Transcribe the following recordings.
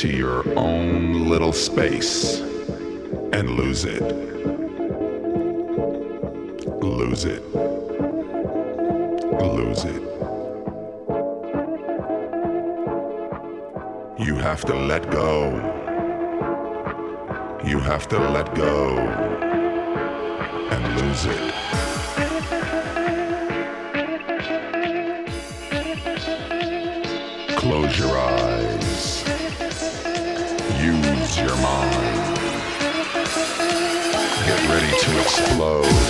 into your own little space and lose it. Lose it. Lose it. You have to let go. You have to let go. low.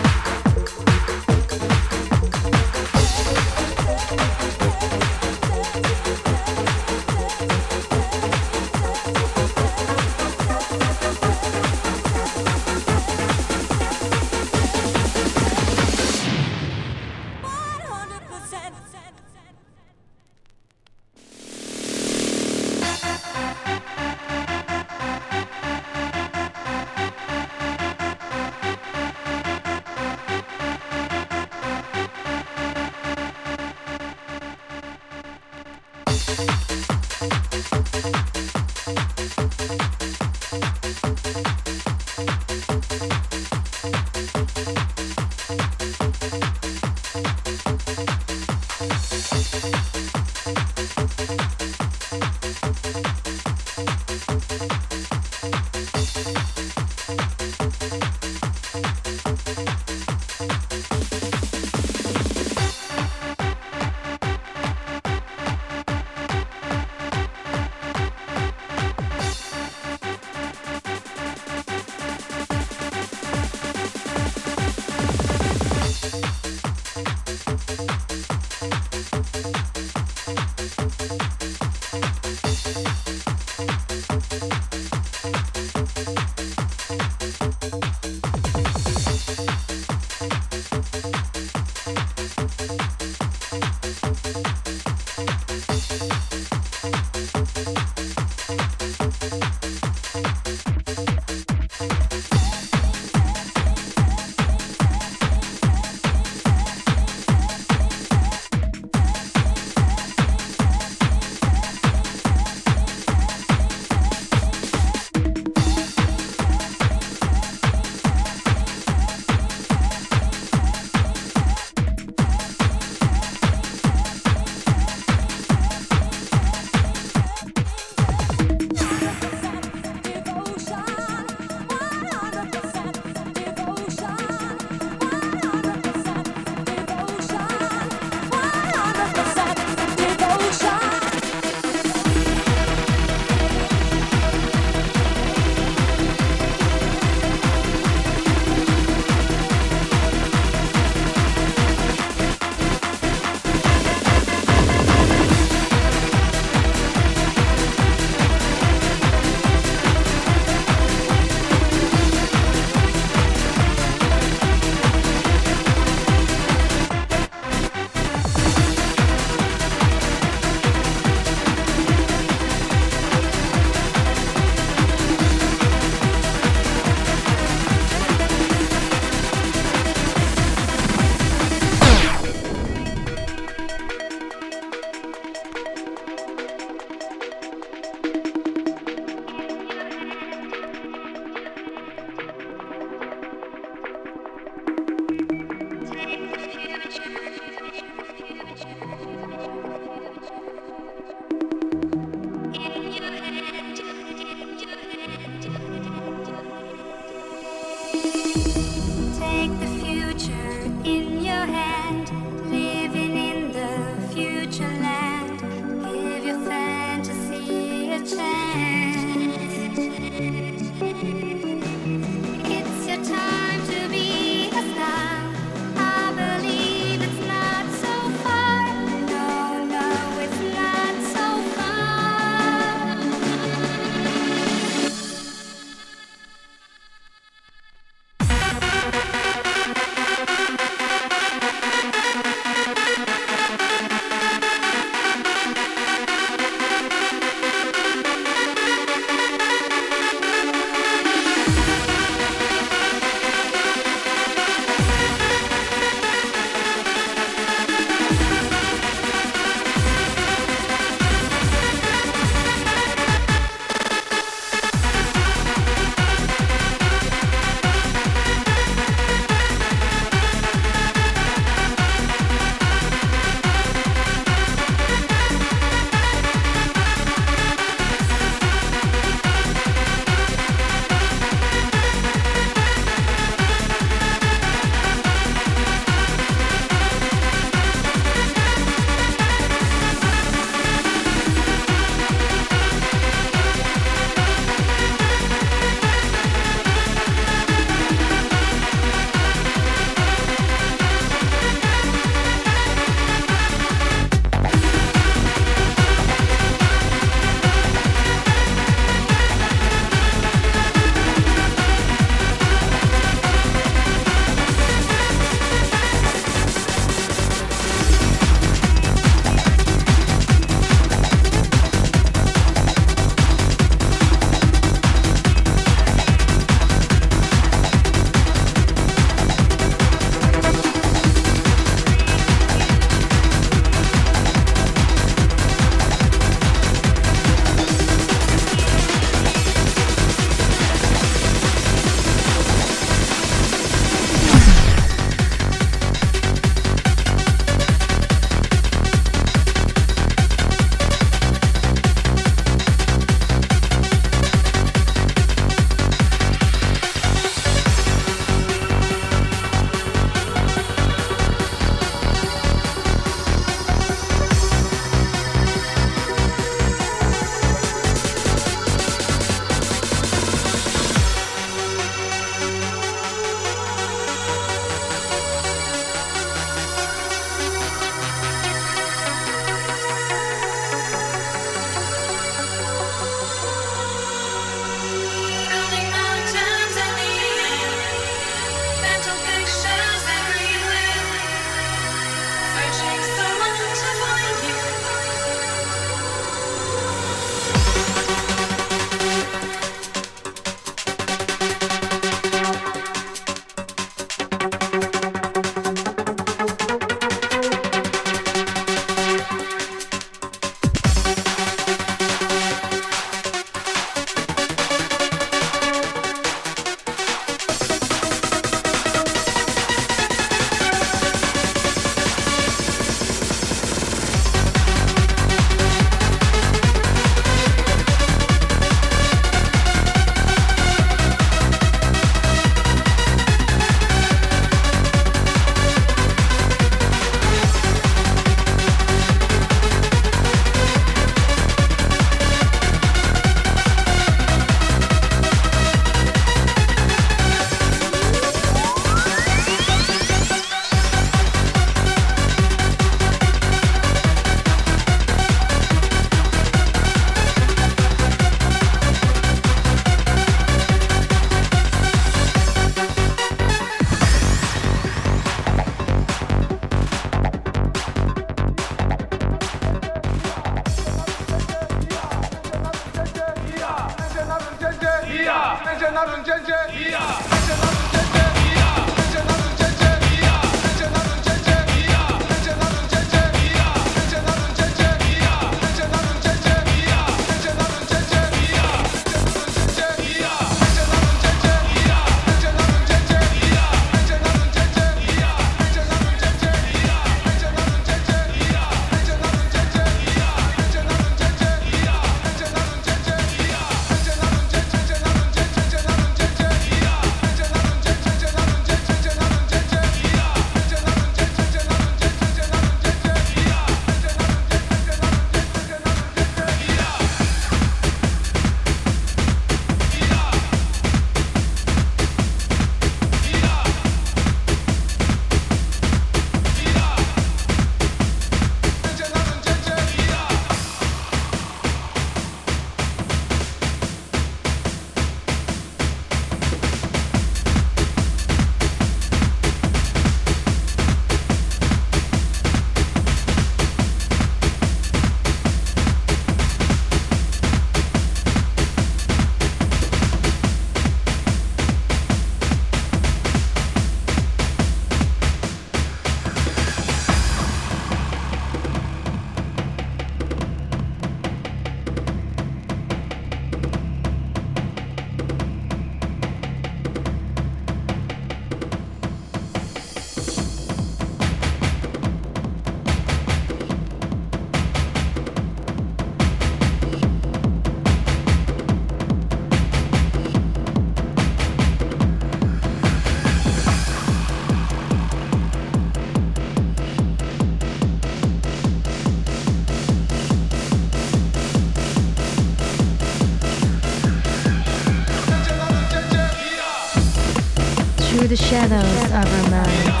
Shadows of our minds,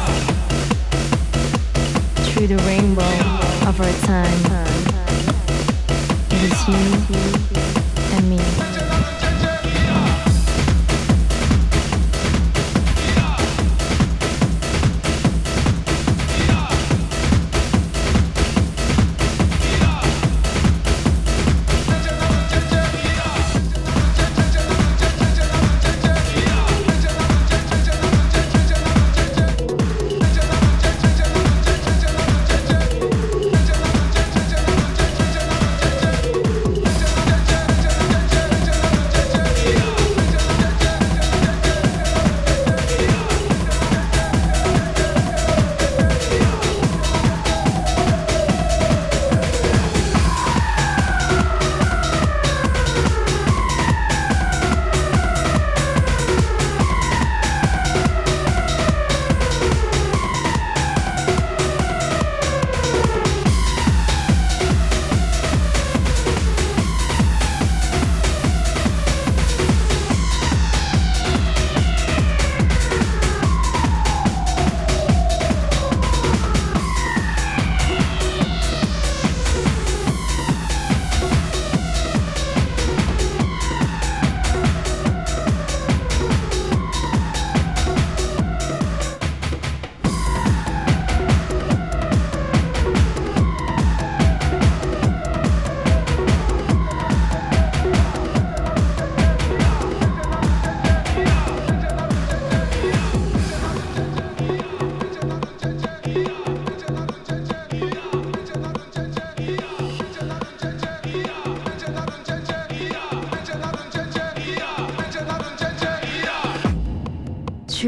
through the rainbow of our time.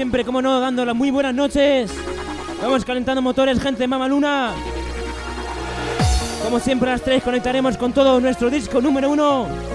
siempre, como no, dando las muy buenas noches. Vamos calentando motores, gente de Mamaluna. Como siempre, a las 3 conectaremos con todo nuestro disco número 1.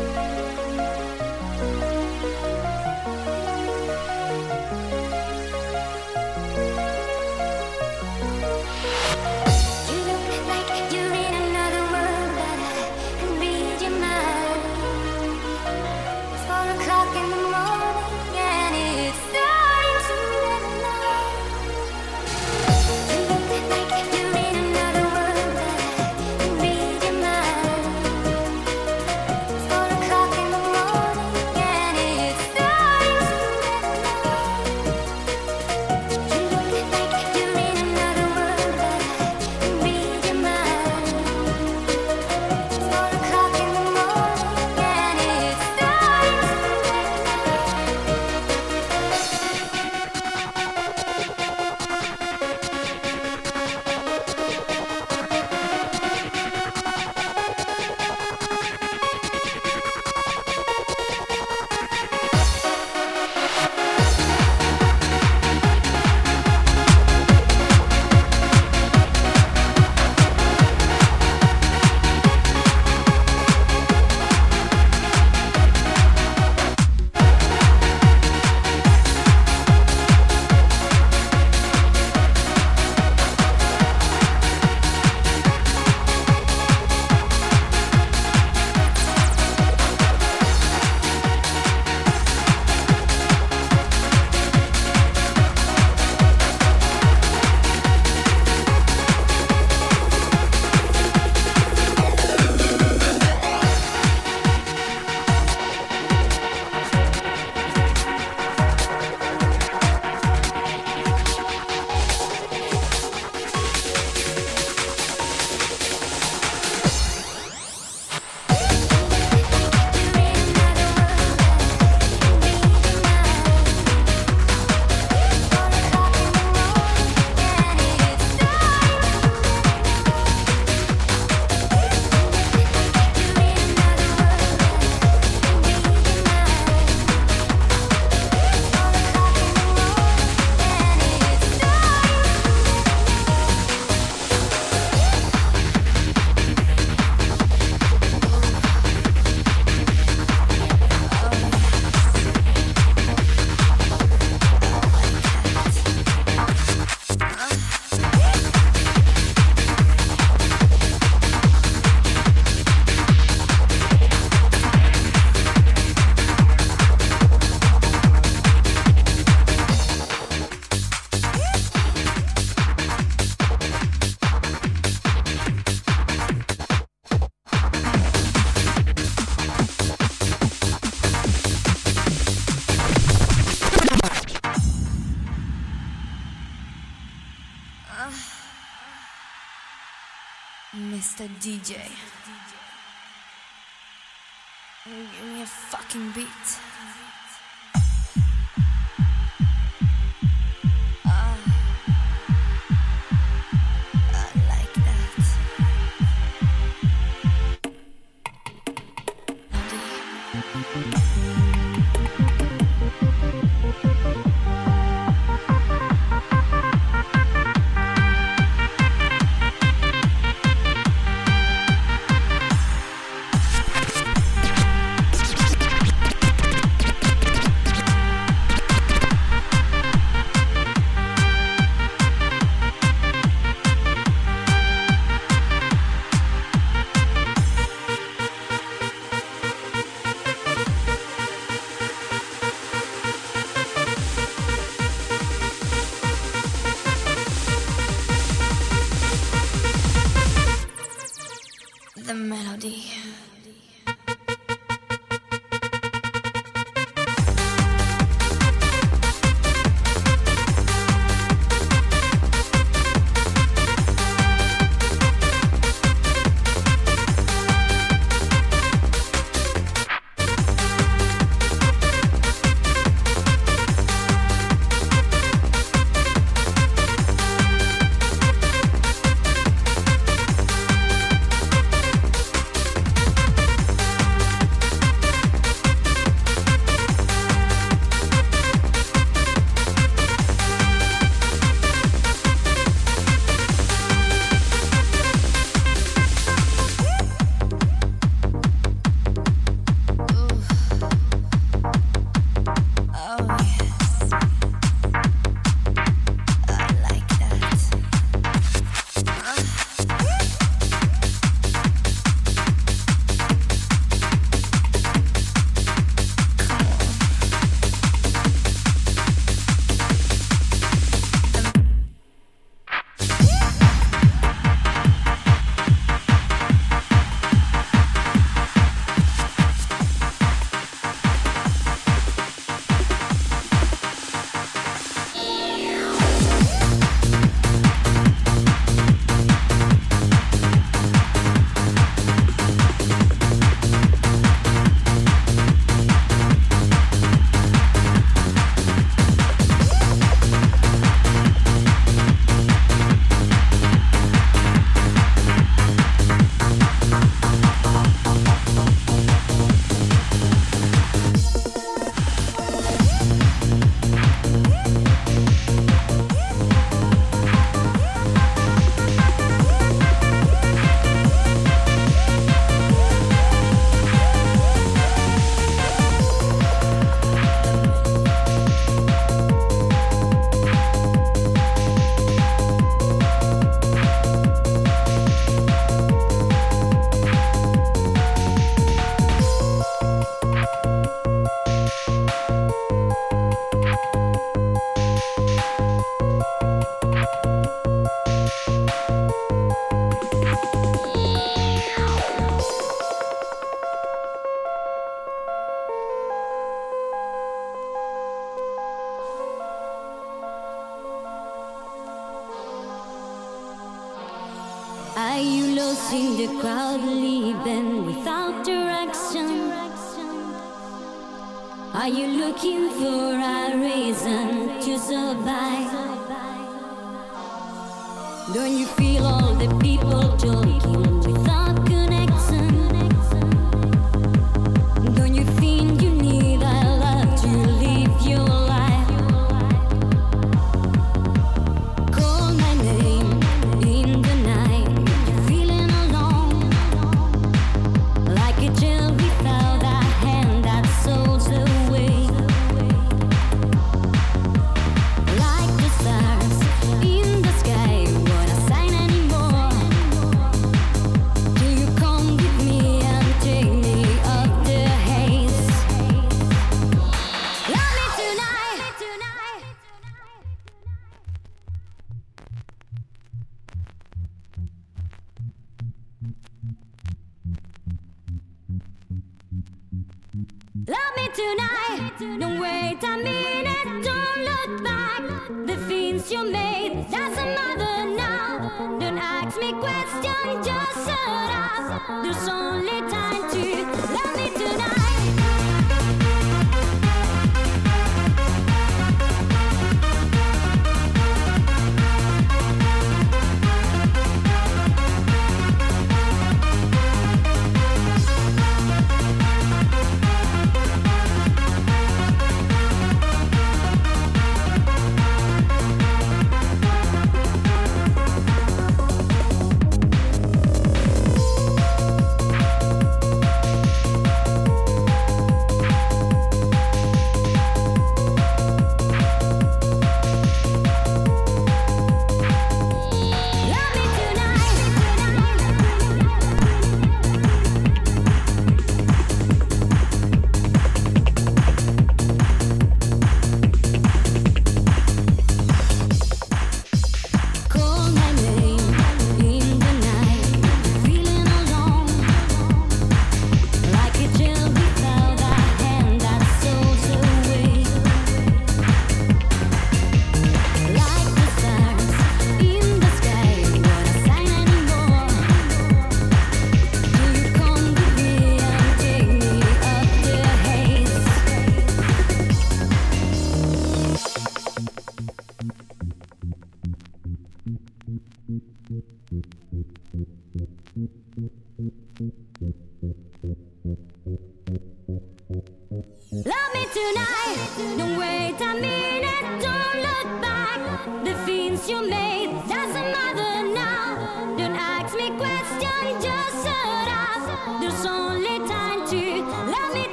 DJ.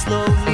slowly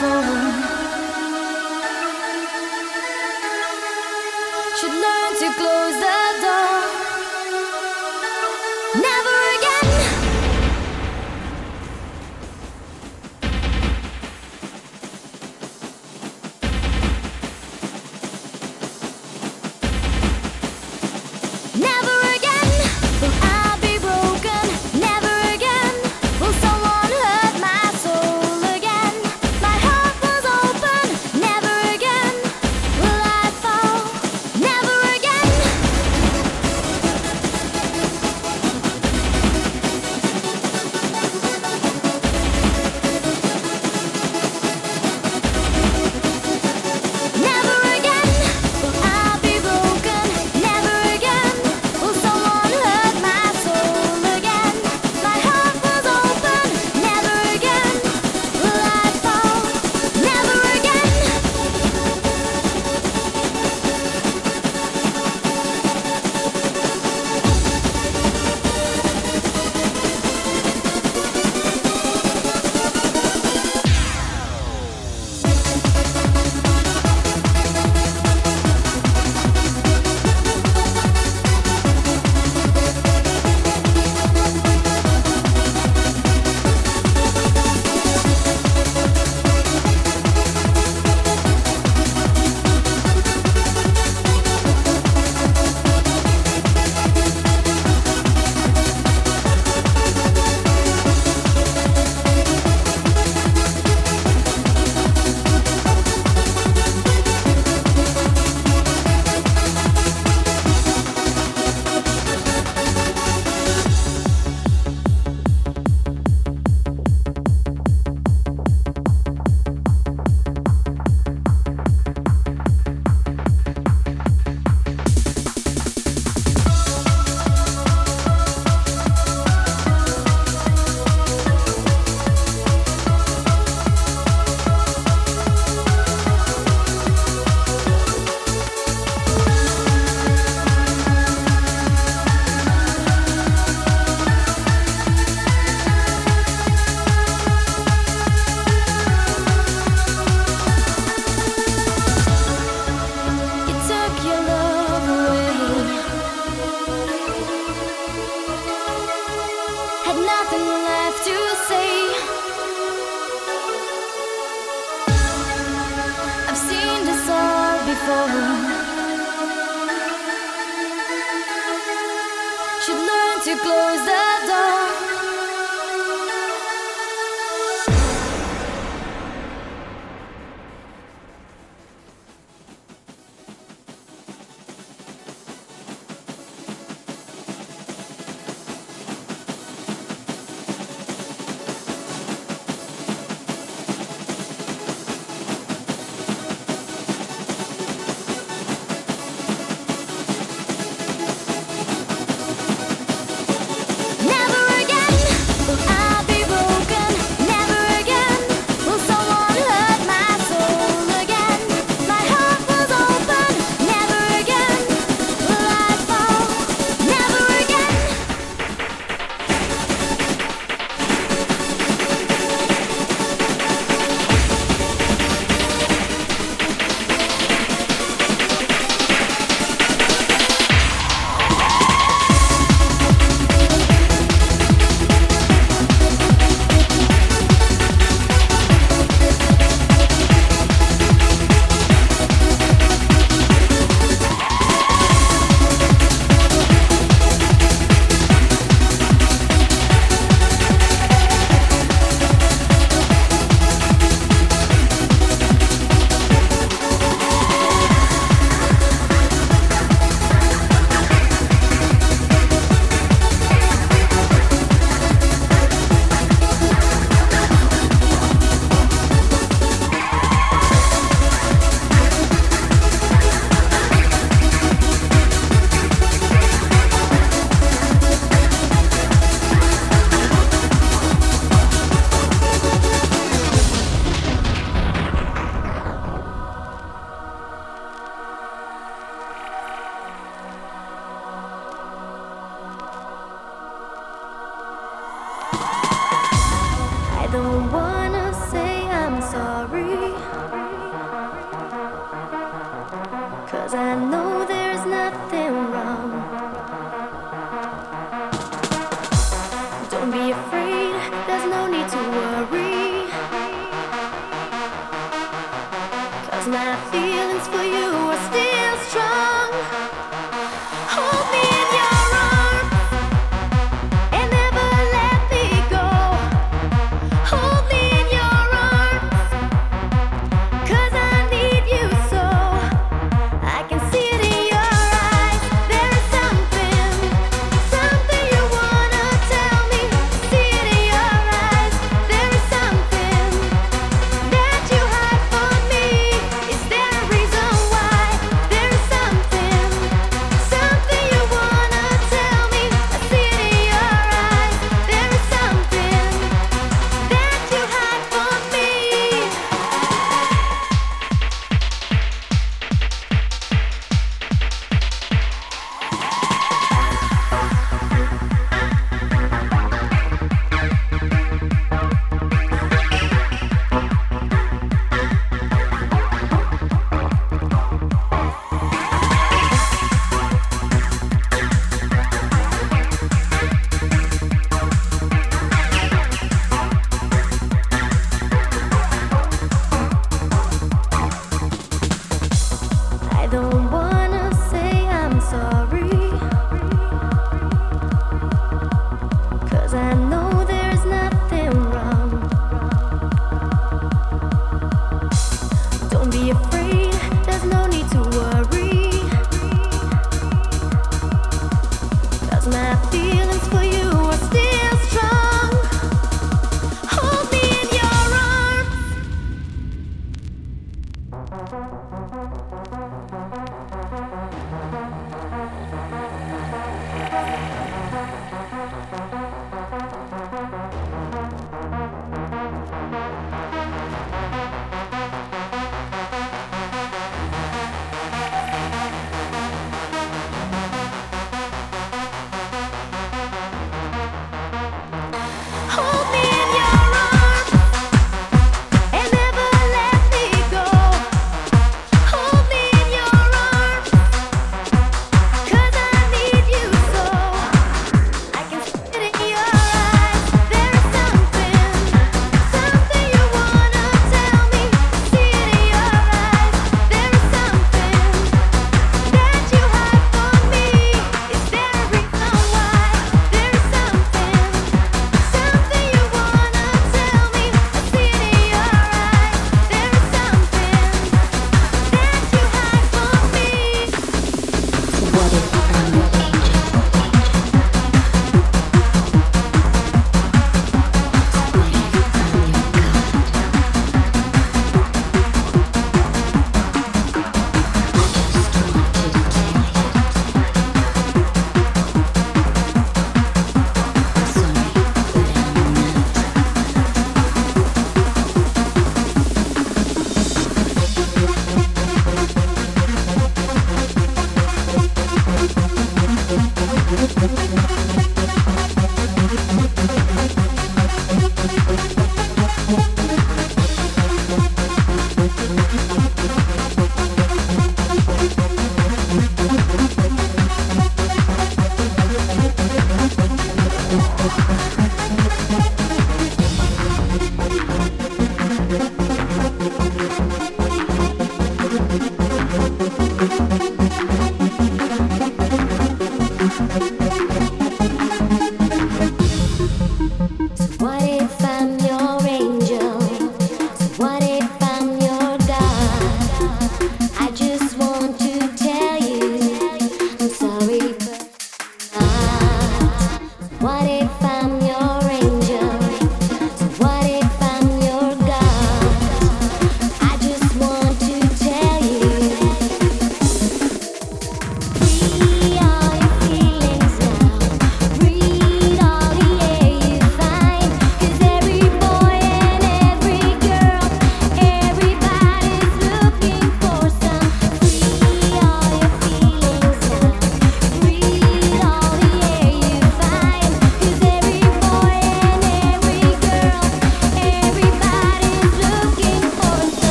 for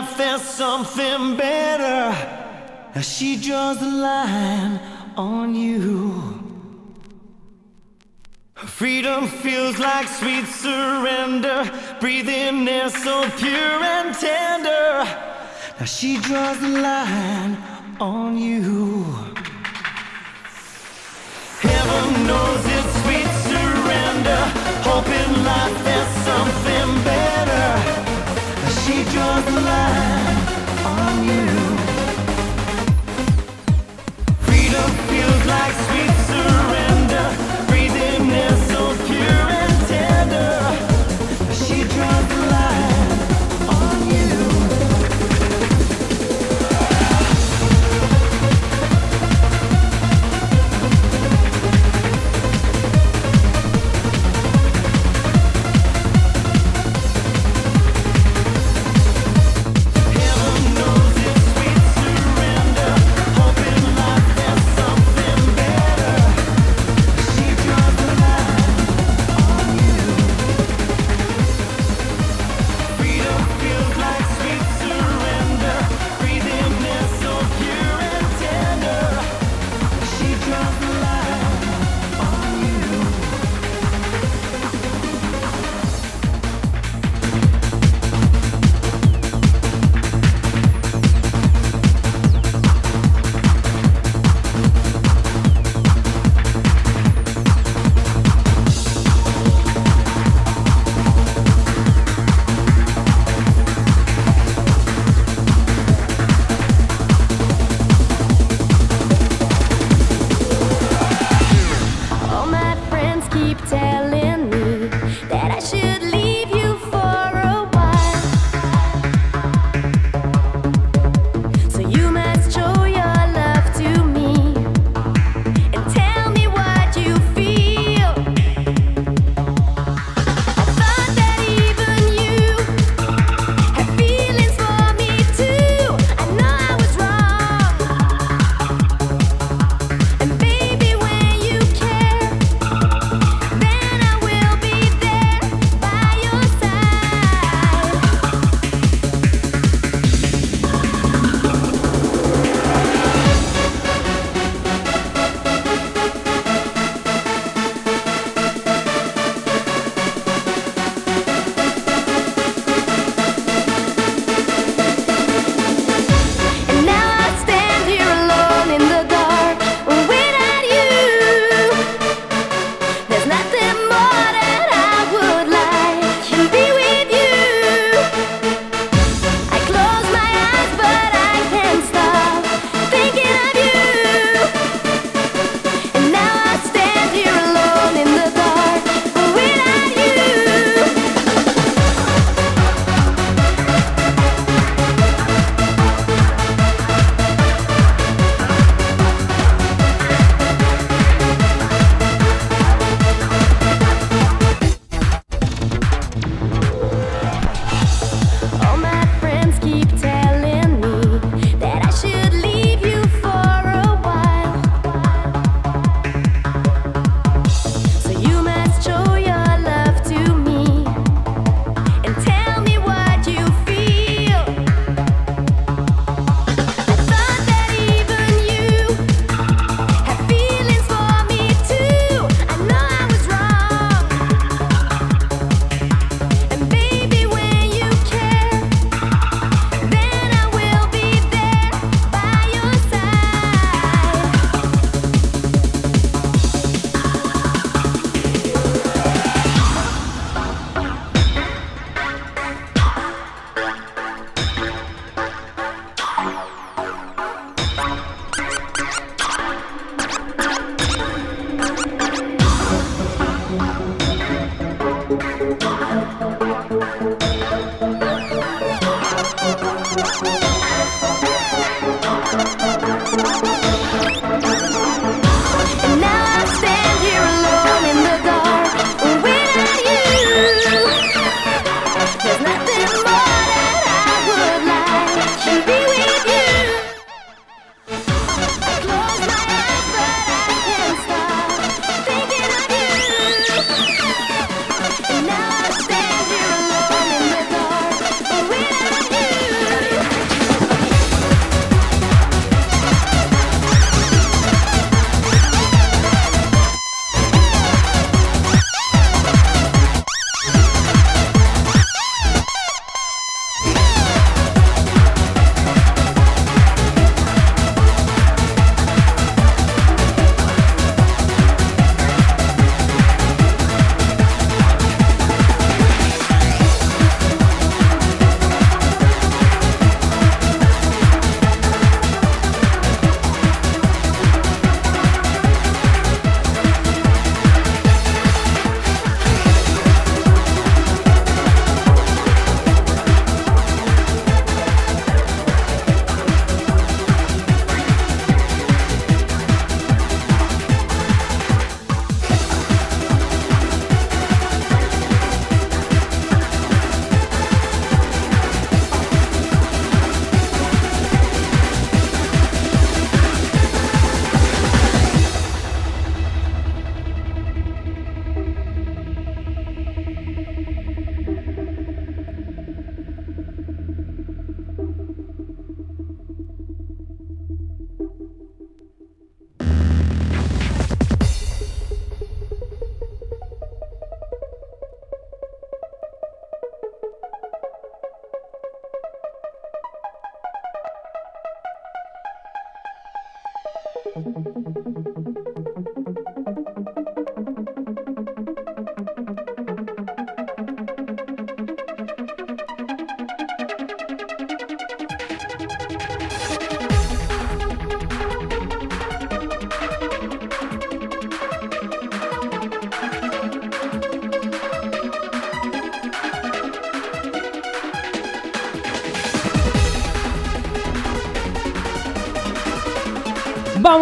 Life there's something better. Now she draws the line on you. Freedom feels like sweet surrender. Breathing air so pure and tender. Now she draws the line on you. Heaven knows it's sweet surrender. Hope in life there's something better. She draws the line on you.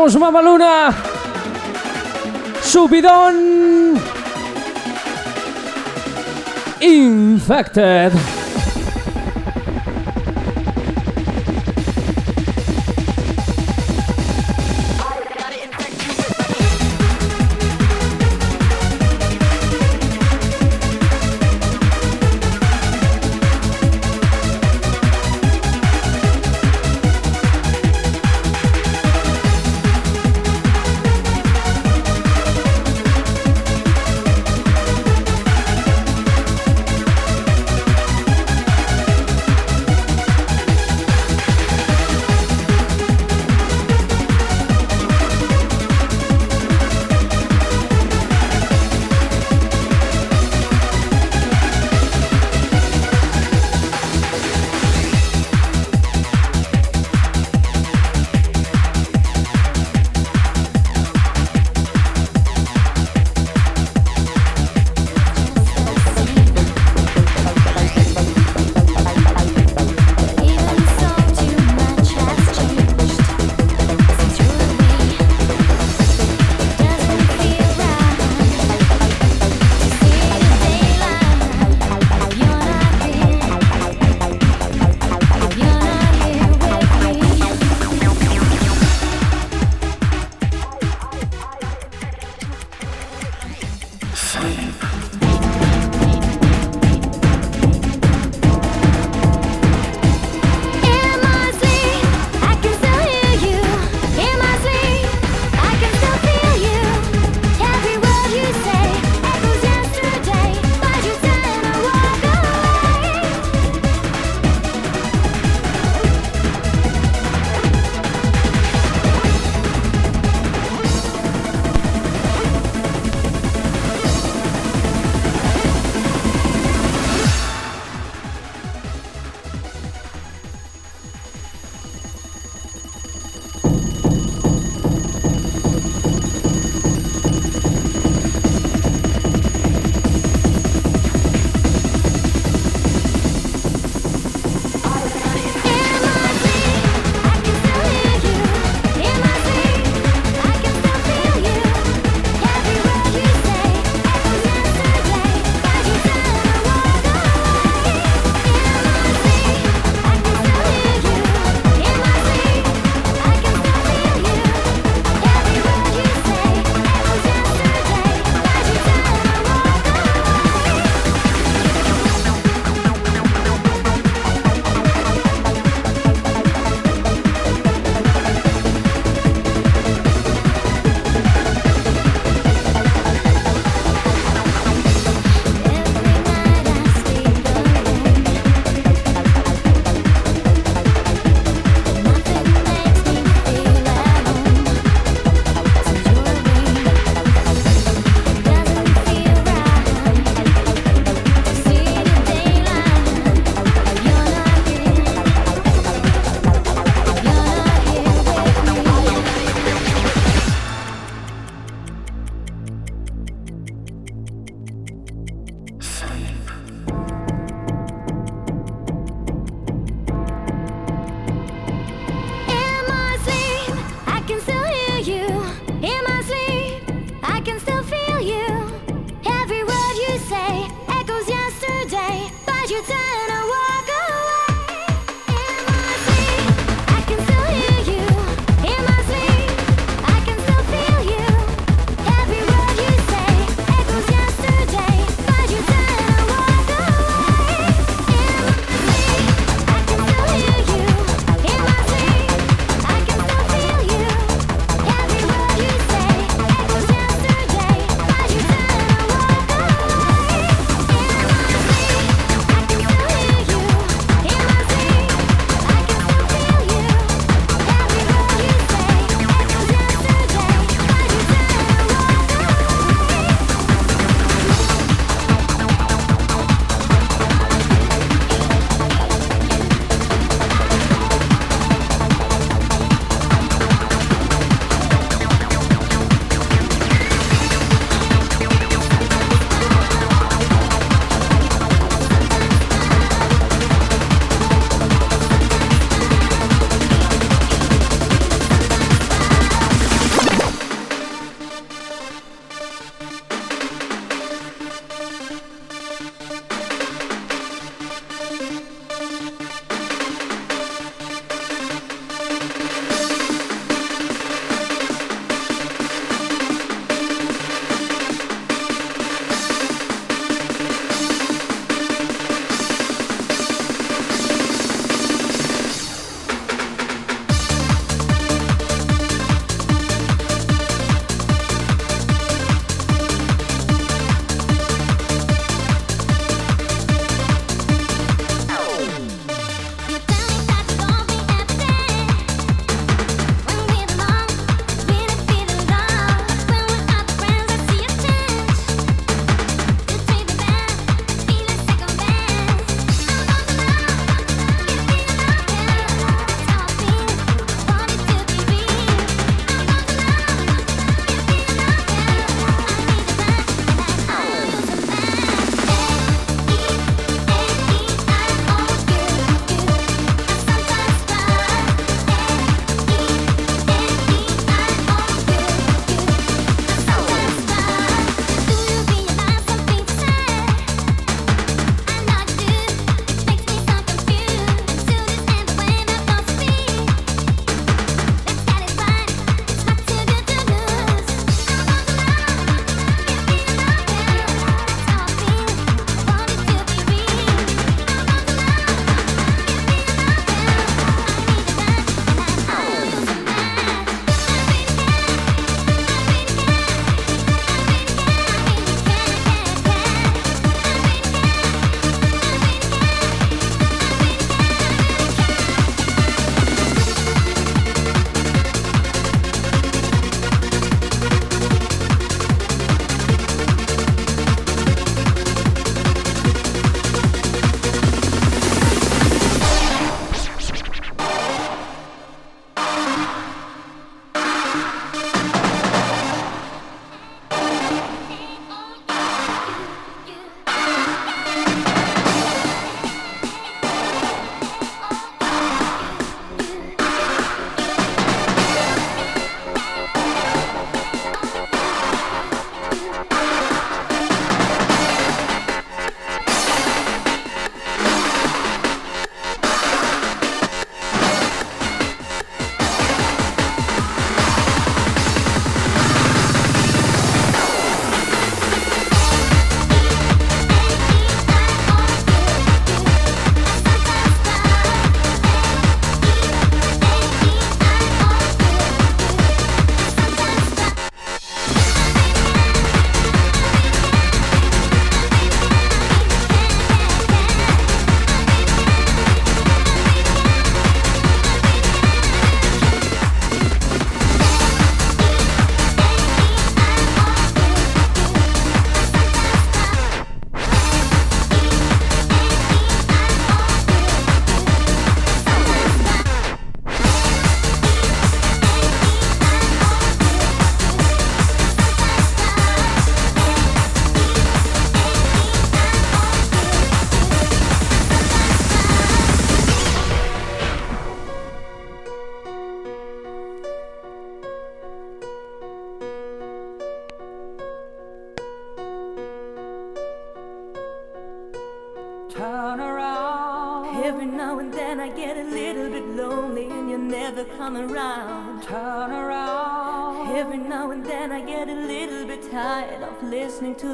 Vamos, Mamaluna. Subidón. Infected.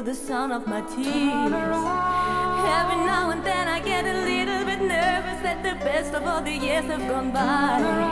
the sound of my tears. Every now and then I get a little bit nervous that the best of all the years have gone by.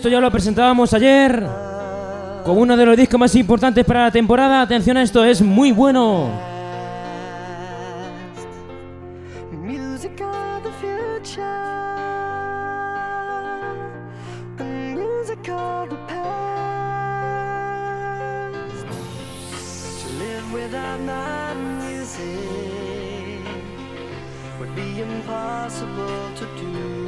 esto ya lo presentábamos ayer con uno de los discos más importantes para la temporada. Atención a esto, es muy bueno. Impossible to do.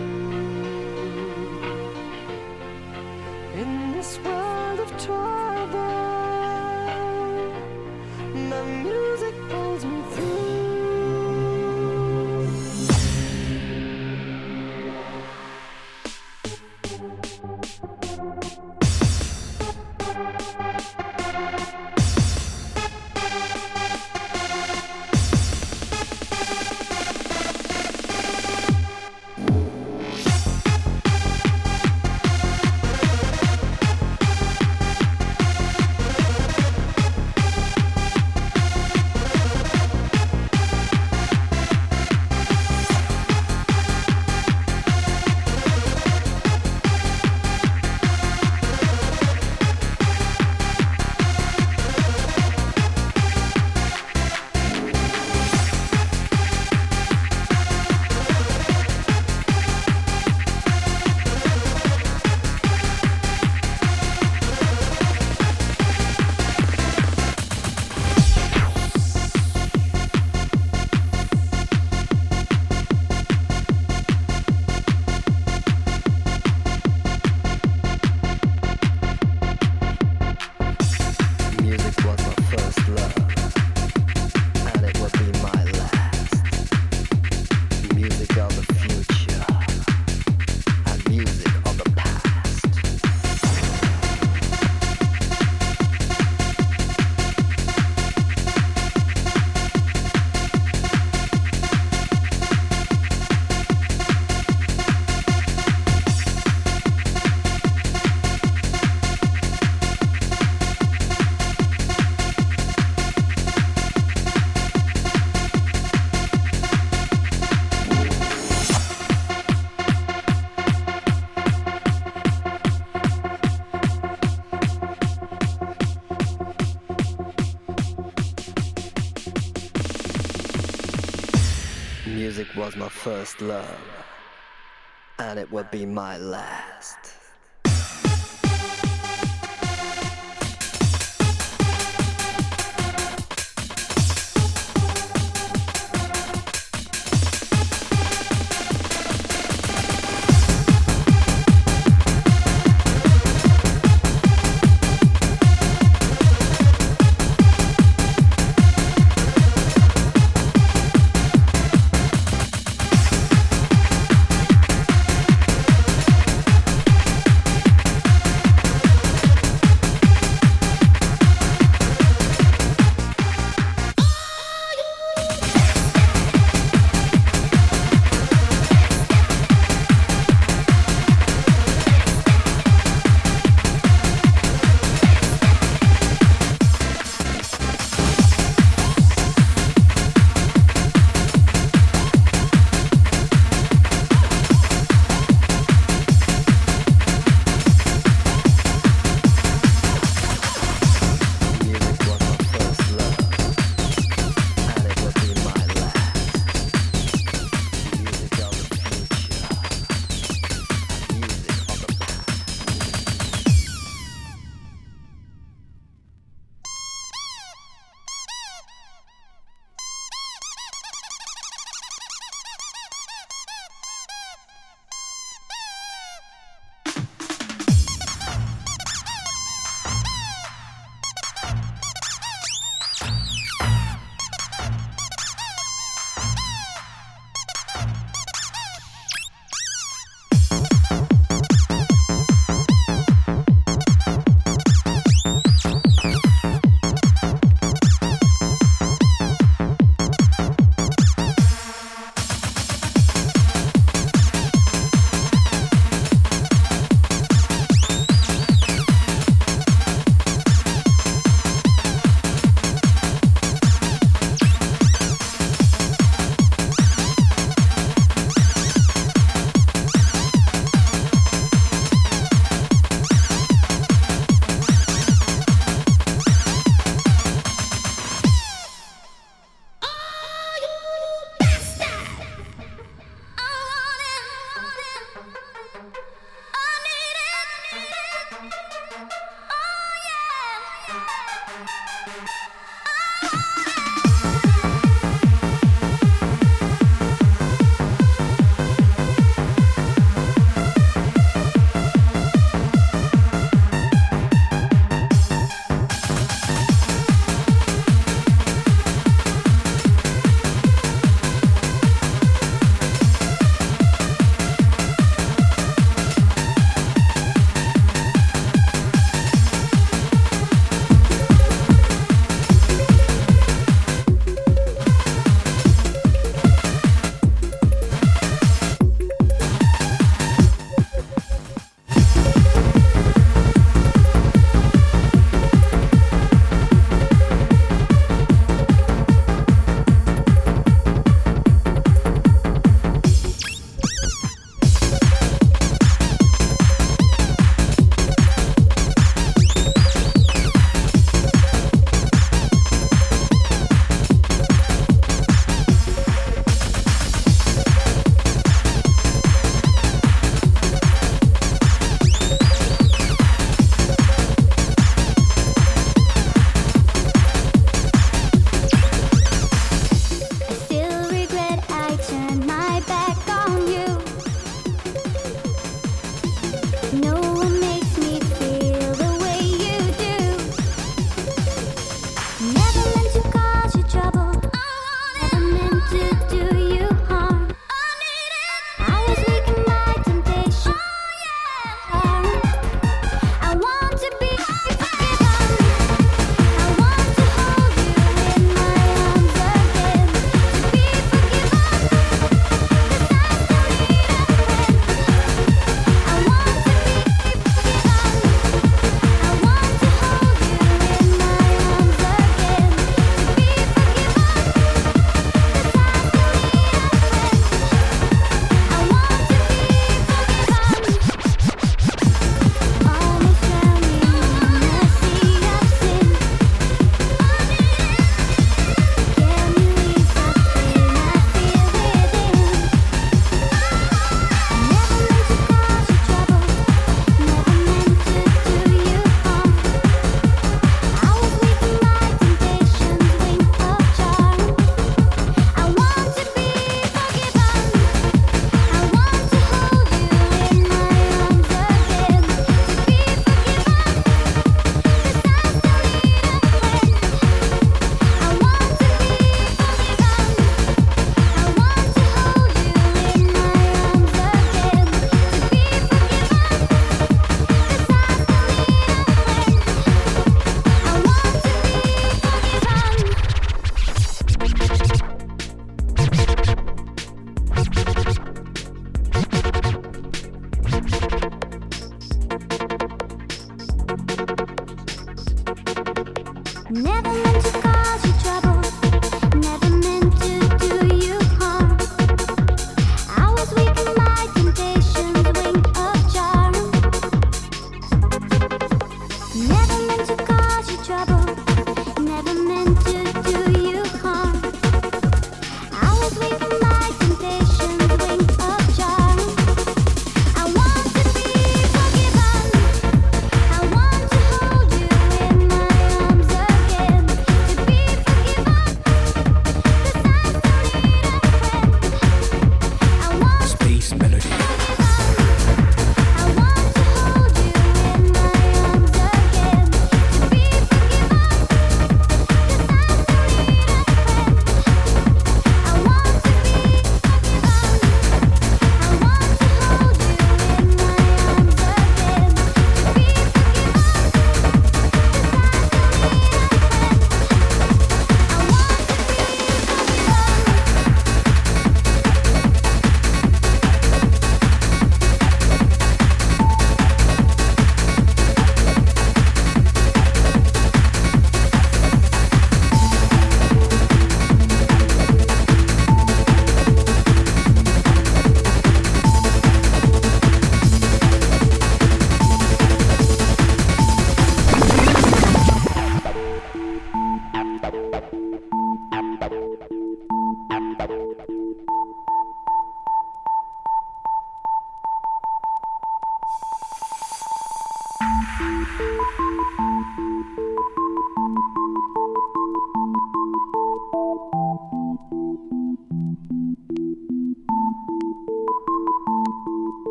First love, and it would be my last.